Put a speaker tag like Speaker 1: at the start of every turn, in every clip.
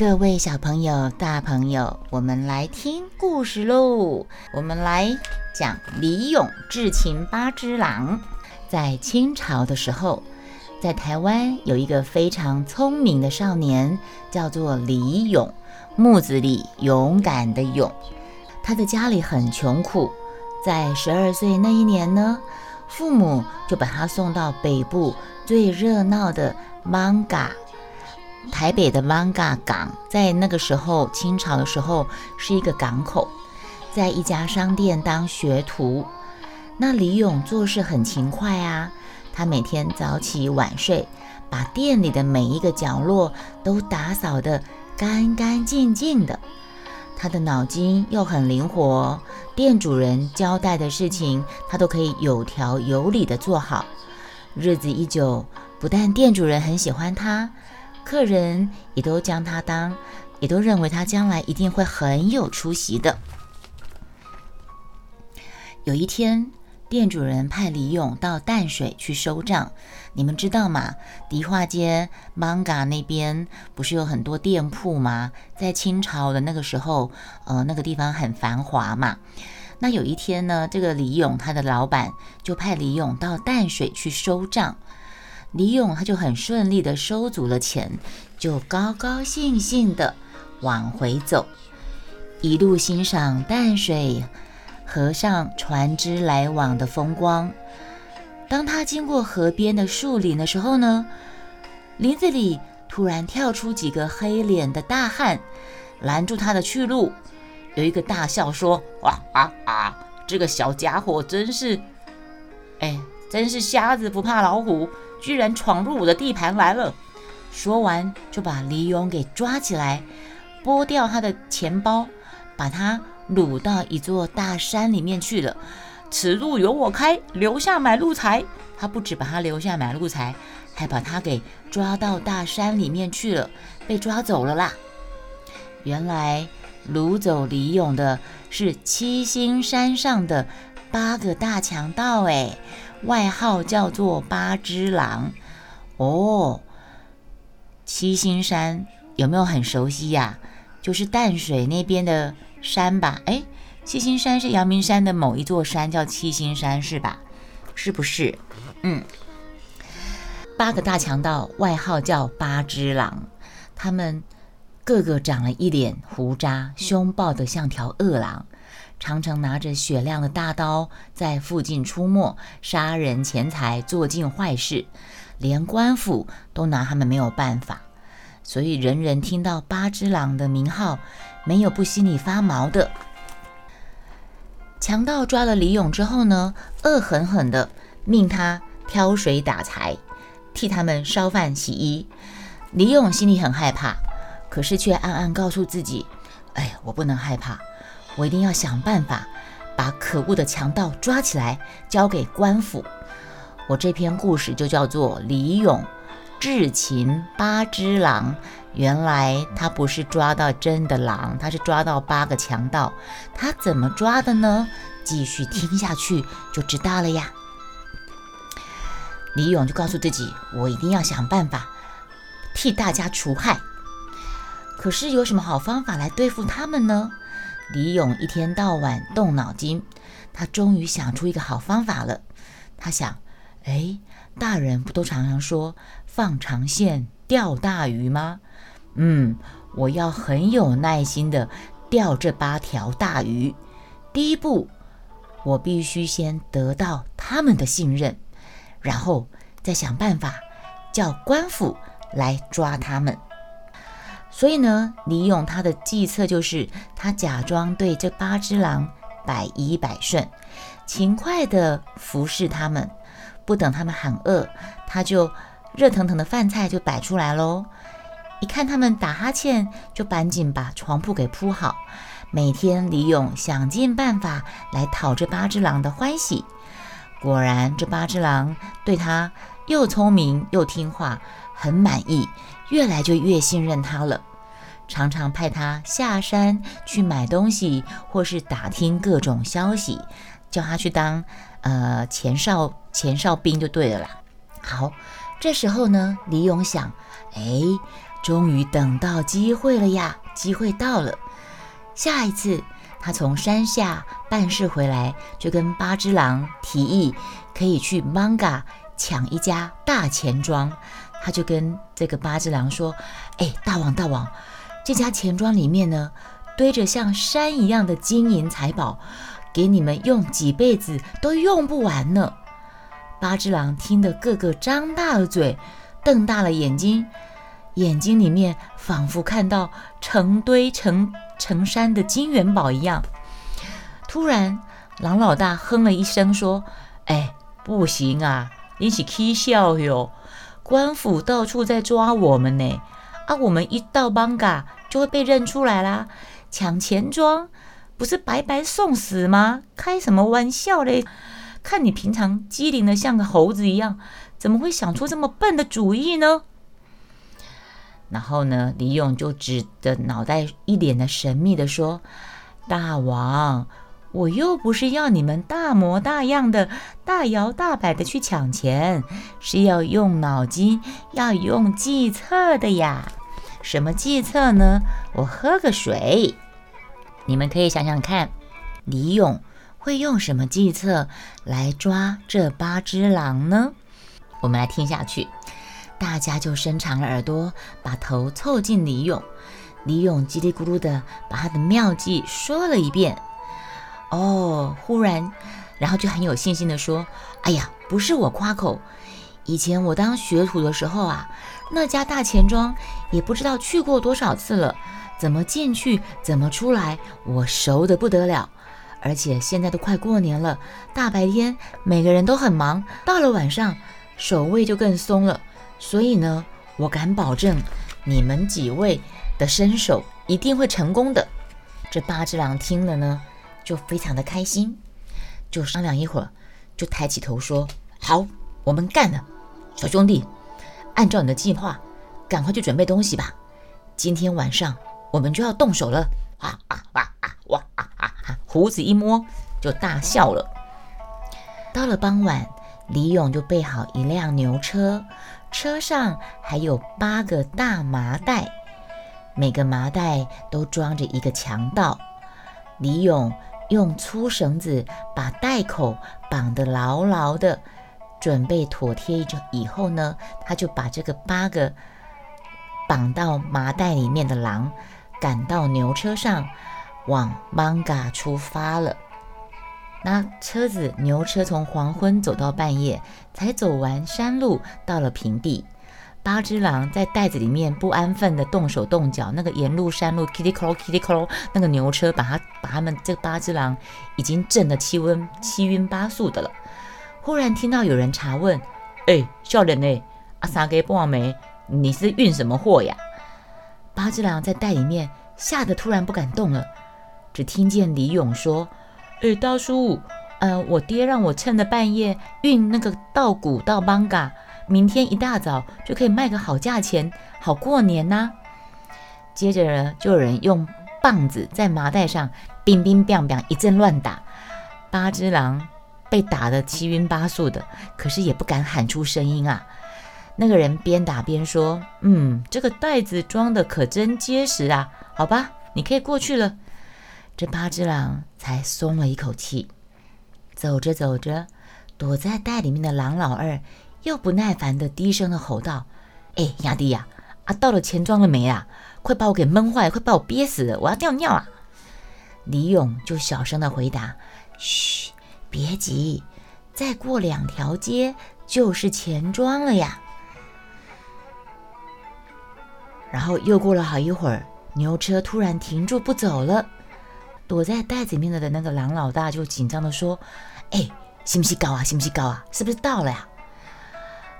Speaker 1: 各位小朋友、大朋友，我们来听故事喽！我们来讲李勇智擒八只狼。在清朝的时候，在台湾有一个非常聪明的少年，叫做李勇，木子李，勇敢的勇。他的家里很穷苦，在十二岁那一年呢，父母就把他送到北部最热闹的芒嘎。台北的芒嘎港，在那个时候，清朝的时候是一个港口，在一家商店当学徒。那李勇做事很勤快啊，他每天早起晚睡，把店里的每一个角落都打扫得干干净净的。他的脑筋又很灵活，店主人交代的事情，他都可以有条有理的做好。日子一久，不但店主人很喜欢他。客人也都将他当，也都认为他将来一定会很有出息的。有一天，店主人派李勇到淡水去收账。你们知道吗？迪化街 Manga 那边不是有很多店铺吗？在清朝的那个时候，呃，那个地方很繁华嘛。那有一天呢，这个李勇他的老板就派李勇到淡水去收账。李勇他就很顺利的收足了钱，就高高兴兴的往回走，一路欣赏淡水河上船只来往的风光。当他经过河边的树林的时候呢，林子里突然跳出几个黑脸的大汉，拦住他的去路。有一个大笑说：“哇啊啊！这个小家伙真是，哎，真是瞎子不怕老虎。”居然闯入我的地盘来了！说完，就把李勇给抓起来，剥掉他的钱包，把他掳到一座大山里面去了。此路由我开，留下买路财。他不止把他留下买路财，还把他给抓到大山里面去了，被抓走了啦。原来掳走李勇的是七星山上的八个大强盗，哎。外号叫做八只狼哦，七星山有没有很熟悉呀？就是淡水那边的山吧？哎，七星山是阳明山的某一座山，叫七星山是吧？是不是？嗯，八个大强盗外号叫八只狼，他们个个长了一脸胡渣，凶暴的像条恶狼。常常拿着雪亮的大刀在附近出没，杀人钱财，做尽坏事，连官府都拿他们没有办法。所以人人听到八只狼的名号，没有不心里发毛的。强盗抓了李勇之后呢，恶狠狠地命他挑水打柴，替他们烧饭洗衣。李勇心里很害怕，可是却暗暗告诉自己：“哎，我不能害怕。”我一定要想办法把可恶的强盗抓起来，交给官府。我这篇故事就叫做李勇智擒八只狼。原来他不是抓到真的狼，他是抓到八个强盗。他怎么抓的呢？继续听下去就知道了呀。李勇就告诉自己，我一定要想办法替大家除害。可是有什么好方法来对付他们呢？李勇一天到晚动脑筋，他终于想出一个好方法了。他想，哎，大人不都常常说放长线钓大鱼吗？嗯，我要很有耐心的钓这八条大鱼。第一步，我必须先得到他们的信任，然后再想办法叫官府来抓他们。所以呢，李勇他的计策就是，他假装对这八只狼百依百顺，勤快地服侍他们。不等他们喊饿，他就热腾腾的饭菜就摆出来喽。一看他们打哈欠，就赶紧把床铺给铺好。每天，李勇想尽办法来讨这八只狼的欢喜。果然，这八只狼对他又聪明又听话，很满意。越来就越信任他了，常常派他下山去买东西，或是打听各种消息，叫他去当呃前哨前哨兵就对了啦。好，这时候呢，李勇想，哎，终于等到机会了呀！机会到了，下一次他从山下办事回来，就跟八只狼提议可以去 Manga 抢一家大钱庄。他就跟这个八只狼说：“哎，大王大王，这家钱庄里面呢，堆着像山一样的金银财宝，给你们用几辈子都用不完呢。”八只狼听得个个张大了嘴，瞪大了眼睛，眼睛里面仿佛看到成堆成成山的金元宝一样。突然，狼老大哼了一声说：“哎，不行啊，你是气笑哟！官府到处在抓我们呢，啊，我们一到邦嘎就会被认出来啦。抢钱庄不是白白送死吗？开什么玩笑嘞！”看你平常机灵的像个猴子一样，怎么会想出这么笨的主意呢？然后呢，李勇就指着脑袋，一脸的神秘的说：“大王，我又不是要你们大模大样的、大摇大摆的去抢钱，是要用脑筋、要用计策的呀。什么计策呢？我喝个水，你们可以想想看，李勇。”会用什么计策来抓这八只狼呢？我们来听下去。大家就伸长了耳朵，把头凑近李勇。李勇叽里咕噜的把他的妙计说了一遍。哦，忽然，然后就很有信心的说：“哎呀，不是我夸口，以前我当学徒的时候啊，那家大钱庄也不知道去过多少次了，怎么进去，怎么出来，我熟的不得了。”而且现在都快过年了，大白天每个人都很忙，到了晚上守卫就更松了。所以呢，我敢保证你们几位的身手一定会成功的。这八只狼听了呢，就非常的开心，就商量一会儿，就抬起头说：“好，我们干了，小兄弟，按照你的计划，赶快去准备东西吧。今天晚上我们就要动手了。”啊啊哇啊！哇啊啊！胡子一摸就大笑了。到了傍晚，李勇就备好一辆牛车，车上还有八个大麻袋，每个麻袋都装着一个强盗。李勇用粗绳子把袋口绑得牢牢的，准备妥帖着以后呢，他就把这个八个绑到麻袋里面的狼赶到牛车上。往 Manga 出发了。那车子牛车从黄昏走到半夜，才走完山路，到了平地。八只狼在袋子里面不安分的动手动脚，那个沿路山路 kitty crawl kitty crawl，那个牛车把他把他们这八只狼已经震得七温七晕八素的了。忽然听到有人查问：“哎，少年呢？阿三给半没？你是运什么货呀？”八只狼在袋里面吓得突然不敢动了。只听见李勇说：“哎，大叔，呃，我爹让我趁着半夜运那个稻谷到邦嘎，明天一大早就可以卖个好价钱，好过年呐。”接着呢，就有人用棒子在麻袋上乒乒乓乓一阵乱打，八只狼被打得七晕八素的，可是也不敢喊出声音啊。那个人边打边说：“嗯，这个袋子装的可真结实啊，好吧，你可以过去了。”这八只狼才松了一口气。走着走着，躲在袋里面的狼老二又不耐烦的低声的吼道：“哎，亚弟呀，啊，到了钱庄了没啊？快把我给闷坏，快把我憋死了，我要尿尿啊！”李勇就小声的回答：“嘘，别急，再过两条街就是钱庄了呀。”然后又过了好一会儿，牛车突然停住不走了。躲在袋子里面的那个狼老大就紧张的说：“哎，信不信高啊？信不信高啊？是不是到了呀？”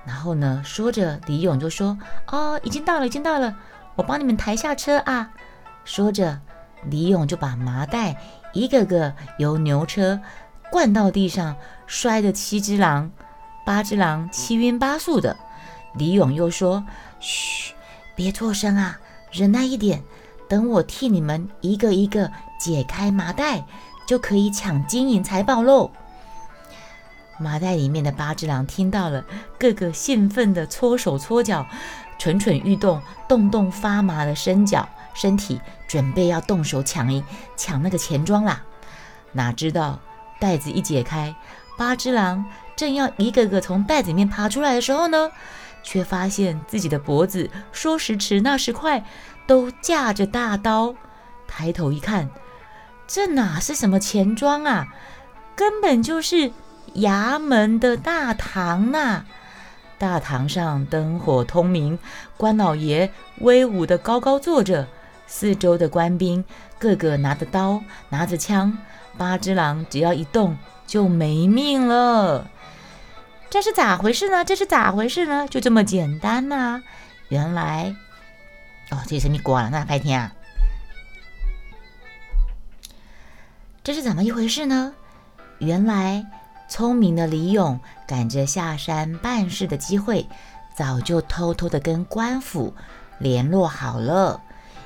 Speaker 1: 然后呢，说着，李勇就说：“哦，已经到了，已经到了，我帮你们抬下车啊。”说着，李勇就把麻袋一个个由牛车灌到地上，摔得七只狼、八只狼七晕八素的。李勇又说：“嘘，别作声啊，忍耐一点，等我替你们一个一个。”解开麻袋，就可以抢金银财宝喽！麻袋里面的八只狼听到了，个个兴奋的搓手搓脚，蠢蠢欲动、动动发麻的身脚、身体，准备要动手抢一抢那个钱庄啦。哪知道袋子一解开，八只狼正要一个个从袋子里面爬出来的时候呢，却发现自己的脖子说时迟那时快，都架着大刀。抬头一看，这哪是什么钱庄啊？根本就是衙门的大堂呐！大堂上灯火通明，关老爷威武的高高坐着，四周的官兵个个拿着刀，拿着枪。八只狼只要一动就没命了。这是咋回事呢？这是咋回事呢？就这么简单呐？原来，哦，这是你挂了那白天啊？这是怎么一回事呢？原来，聪明的李勇赶着下山办事的机会，早就偷偷的跟官府联络好了，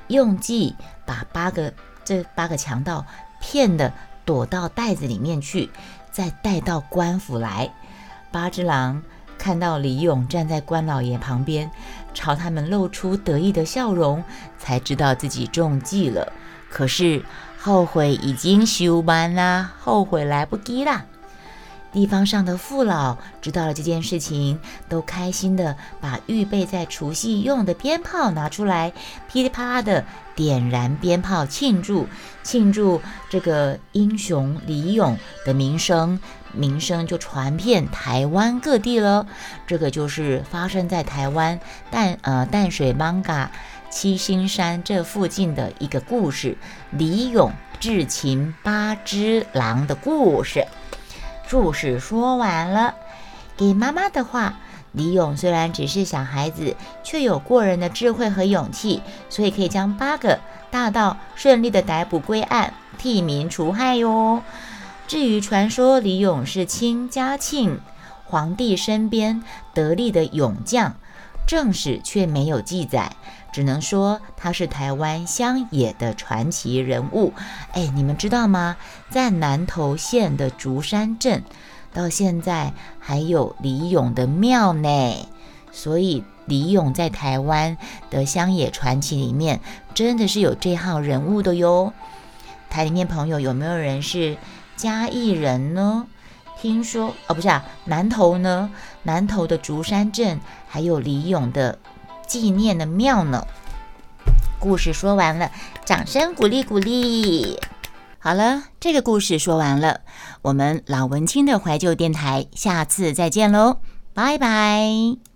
Speaker 1: 用计把八个这八个强盗骗的躲到袋子里面去，再带到官府来。八只狼看到李勇站在关老爷旁边，朝他们露出得意的笑容，才知道自己中计了。可是。后悔已经休班啦，后悔来不及啦。地方上的父老知道了这件事情，都开心的把预备在除夕用的鞭炮拿出来，噼里啪啦的点燃鞭炮庆祝，庆祝这个英雄李勇的名声，名声就传遍台湾各地了。这个就是发生在台湾淡呃淡水 Manga。七星山这附近的一个故事，李勇智擒八只狼的故事。故事说完了，给妈妈的话：李勇虽然只是小孩子，却有过人的智慧和勇气，所以可以将八个大盗顺利的逮捕归案，替民除害哟。至于传说李勇是清嘉庆皇帝身边得力的勇将，正史却没有记载。只能说他是台湾乡野的传奇人物。哎，你们知道吗？在南投县的竹山镇，到现在还有李勇的庙呢。所以李勇在台湾的乡野传奇里面，真的是有这号人物的哟。台里面朋友有没有人是嘉义人呢？听说哦，不是啊，南头呢？南头的竹山镇还有李勇的。纪念的庙呢？故事说完了，掌声鼓励鼓励。好了，这个故事说完了，我们老文青的怀旧电台，下次再见喽，拜拜。